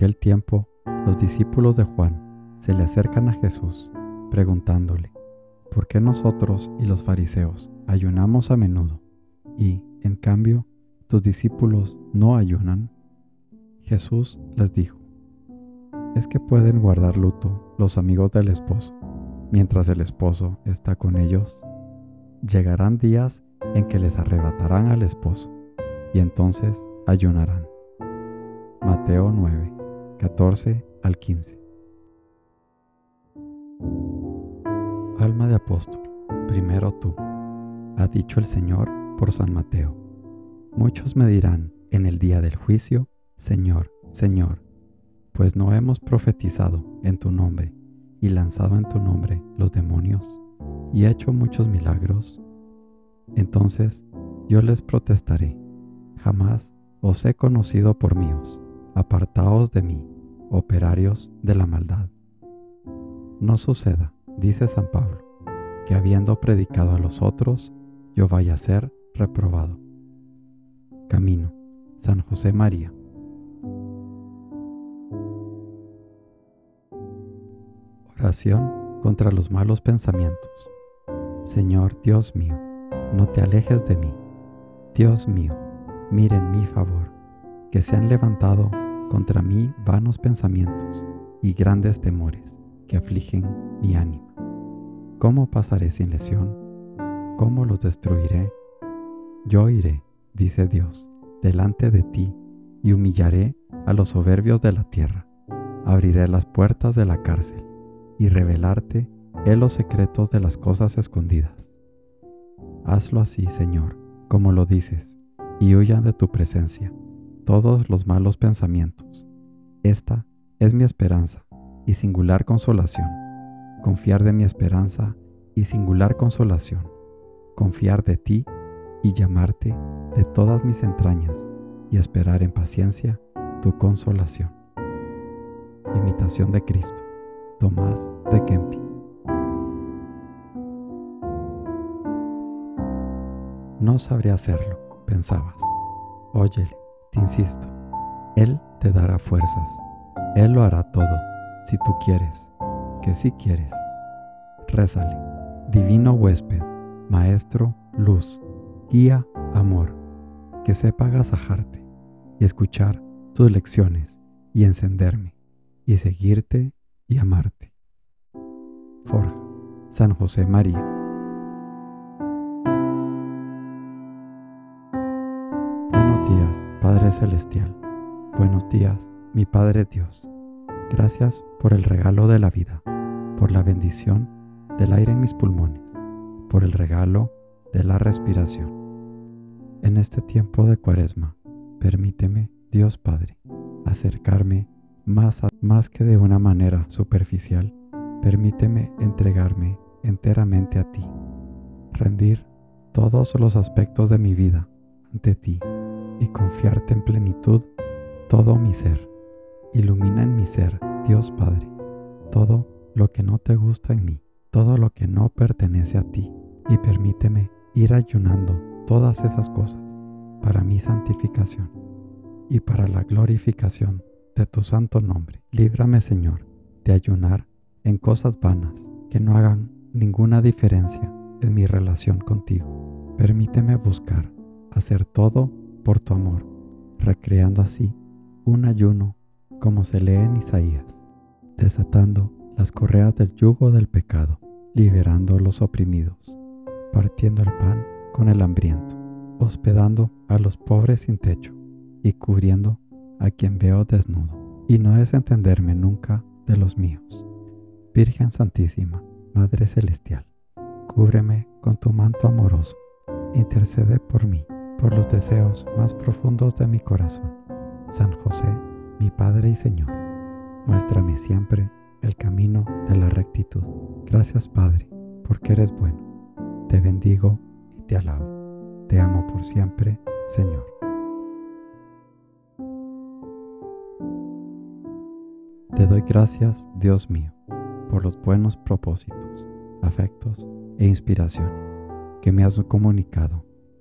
Aquel tiempo, los discípulos de Juan se le acercan a Jesús, preguntándole, ¿por qué nosotros y los fariseos ayunamos a menudo y, en cambio, tus discípulos no ayunan? Jesús les dijo, es que pueden guardar luto los amigos del esposo mientras el esposo está con ellos. Llegarán días en que les arrebatarán al esposo y entonces ayunarán. Mateo 9, 14 al 15. Alma de apóstol, primero tú, ha dicho el Señor por San Mateo. Muchos me dirán en el día del juicio, Señor, Señor, pues no hemos profetizado en tu nombre y lanzado en tu nombre los demonios y hecho muchos milagros. Entonces yo les protestaré, jamás os he conocido por míos apartaos de mí, operarios de la maldad. No suceda, dice San Pablo, que habiendo predicado a los otros, yo vaya a ser reprobado. Camino, San José María. Oración contra los malos pensamientos. Señor Dios mío, no te alejes de mí. Dios mío, mire en mi favor que se han levantado contra mí vanos pensamientos y grandes temores que afligen mi ánima. ¿Cómo pasaré sin lesión? ¿Cómo los destruiré? Yo iré, dice Dios, delante de ti y humillaré a los soberbios de la tierra. Abriré las puertas de la cárcel y revelarte en los secretos de las cosas escondidas. Hazlo así, Señor, como lo dices, y huyan de tu presencia todos los malos pensamientos. Esta es mi esperanza y singular consolación. Confiar de mi esperanza y singular consolación. Confiar de ti y llamarte de todas mis entrañas y esperar en paciencia tu consolación. Imitación de Cristo. Tomás de Kempis. No sabría hacerlo, pensabas. Óyele, te insisto, Él te dará fuerzas. Él lo hará todo, si tú quieres, que si quieres. Rézale, divino huésped, maestro, luz, guía, amor, que sepa agasajarte y escuchar tus lecciones y encenderme y seguirte y amarte. Forja, San José María. Padre Celestial, buenos días, mi Padre Dios. Gracias por el regalo de la vida, por la bendición del aire en mis pulmones, por el regalo de la respiración. En este tiempo de cuaresma, permíteme, Dios Padre, acercarme más, más que de una manera superficial, permíteme entregarme enteramente a ti, rendir todos los aspectos de mi vida ante ti y confiarte en plenitud todo mi ser. Ilumina en mi ser, Dios Padre, todo lo que no te gusta en mí, todo lo que no pertenece a ti, y permíteme ir ayunando todas esas cosas para mi santificación y para la glorificación de tu santo nombre. Líbrame, Señor, de ayunar en cosas vanas que no hagan ninguna diferencia en mi relación contigo. Permíteme buscar hacer todo por tu amor, recreando así un ayuno como se lee en Isaías, desatando las correas del yugo del pecado, liberando los oprimidos, partiendo el pan con el hambriento, hospedando a los pobres sin techo y cubriendo a quien veo desnudo. Y no es entenderme nunca de los míos. Virgen Santísima, Madre Celestial, cúbreme con tu manto amoroso, intercede por mí por los deseos más profundos de mi corazón. San José, mi Padre y Señor, muéstrame siempre el camino de la rectitud. Gracias Padre, porque eres bueno. Te bendigo y te alabo. Te amo por siempre, Señor. Te doy gracias, Dios mío, por los buenos propósitos, afectos e inspiraciones que me has comunicado